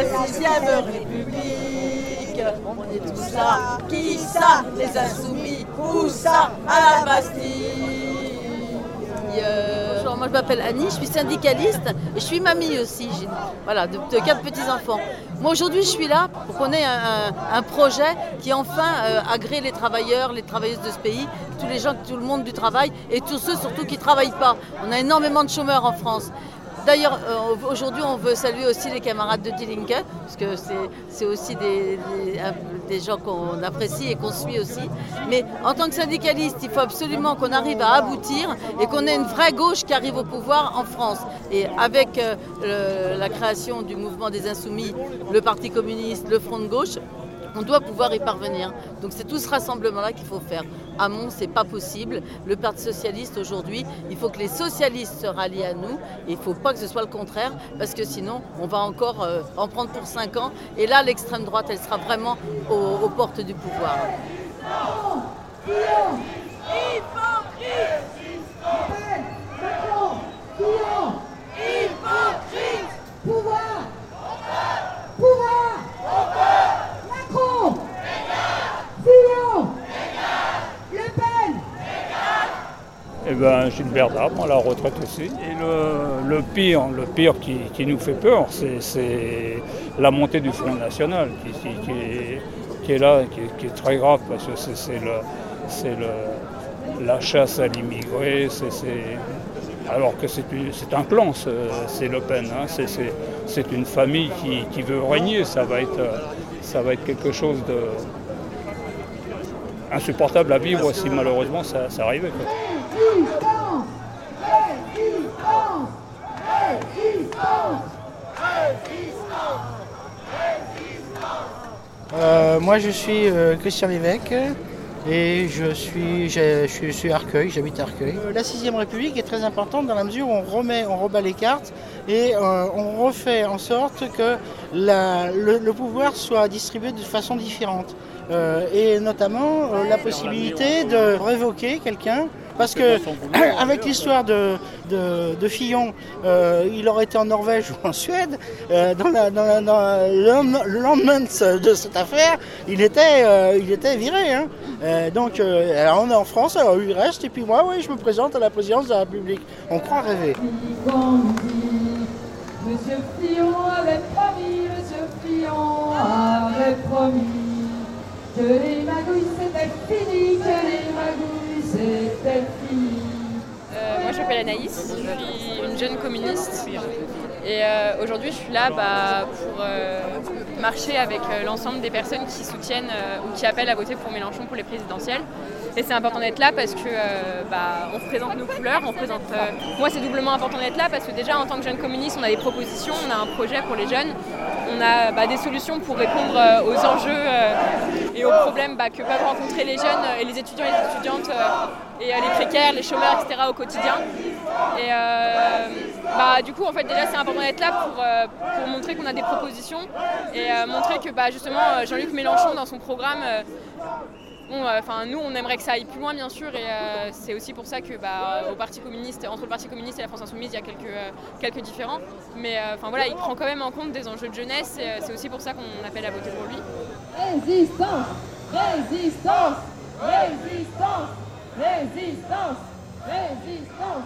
Vive République On est tous là. Qui ça Les insoumis. Où ça? À la Bastille Bonjour, moi je m'appelle Annie, je suis syndicaliste et je suis mamie aussi, voilà, de, quatre petits-enfants. Moi aujourd'hui je suis là pour qu'on ait un, projet qui enfin euh, agrée les travailleurs, les travailleuses de ce pays, tous les gens, tout le monde du travail et tous ceux surtout qui ne travaillent pas. On a énormément de chômeurs en France. D'ailleurs, euh, aujourd'hui, on veut saluer aussi les camarades de Dilinke, parce que c'est aussi des, des, gens qu'on apprécie et qu'on suit aussi. Mais en tant que syndicaliste, il faut absolument qu'on arrive à aboutir et qu'on ait une vraie gauche qui arrive au pouvoir en France. Et avec euh, la création du mouvement des Insoumis, le Parti communiste, le Front de gauche, on doit pouvoir y parvenir. Donc c'est tout ce rassemblement-là qu'il faut faire. À Mont, c'est pas possible. Le Parti socialiste aujourd'hui, il faut que les socialistes se rallient à nous. il ne faut pas que ce soit le contraire, parce que sinon, on va encore euh, en prendre pour 5 ans. Et là, l'extrême droite, elle sera vraiment aux, portes du pouvoir. Ben, Gilbert Darbre, à la retraite aussi. Et le, pire, le pire qui, nous fait peur, c'est la montée du Front National qui, est, là, qui, est très grave parce que c'est la chasse à l'immigré, alors que c'est un clan, c'est Le Pen, hein. c'est une famille qui, veut régner, ça va être, ça va être quelque chose de insupportable à vivre si malheureusement ça, ça arrivait. Résistance Résistance Résistance moi je suis euh, Christian Lévesque et je suis, je, suis Arcueil, j'habite Arcueil. Euh, la 6ème République est très importante dans la mesure où on remet, on rebat les cartes et euh, on refait en sorte que le, pouvoir soit distribué de façon différente. et notamment la possibilité de révoquer quelqu'un parce que avec l'histoire de, de, Fillon, euh, il aurait été en Norvège ou en Suède. Euh, dans, le lendemain de cette affaire, il était, euh, il était viré. Hein. donc, alors on est en France, alors il reste, et puis moi, oui, je me présente à la présidence de la République. On croit rêver. Monsieur Fillon avait promis, Monsieur Fillon avait promis que les magouilles c'était fini, que les magouilles euh, moi je m'appelle Anaïs, je suis une jeune communiste et euh, aujourd'hui je suis là bah, pour euh, marcher avec l'ensemble des personnes qui soutiennent ou qui appellent à voter pour Mélenchon pour les présidentielles. Et c'est important d'être là parce que bah, on représente nos couleurs, on représente. moi c'est doublement important d'être là parce que déjà en tant que jeune communiste on a des propositions, on a un projet pour les jeunes, on a bah, des solutions pour répondre aux enjeux et aux problèmes bah, que peuvent rencontrer les jeunes et les étudiants et les étudiantes et les précaires, les chômeurs, etc. au quotidien. Et euh, bah, du coup, en fait, déjà, c'est important d'être là pour, euh, pour montrer qu'on a des propositions et euh, montrer que bah, justement Jean-Luc Mélenchon, dans son programme, Bon, enfin, nous, on aimerait que ça aille plus loin, bien sûr, et c'est aussi pour ça que, bah, au Parti communiste, entre le Parti communiste et la France insoumise, il y a quelques, quelques différents. Mais, enfin, voilà, il prend quand même en compte des enjeux de jeunesse, et c'est aussi pour ça qu'on appelle à voter pour lui. Résistance, résistance, résistance. Résistance Résistance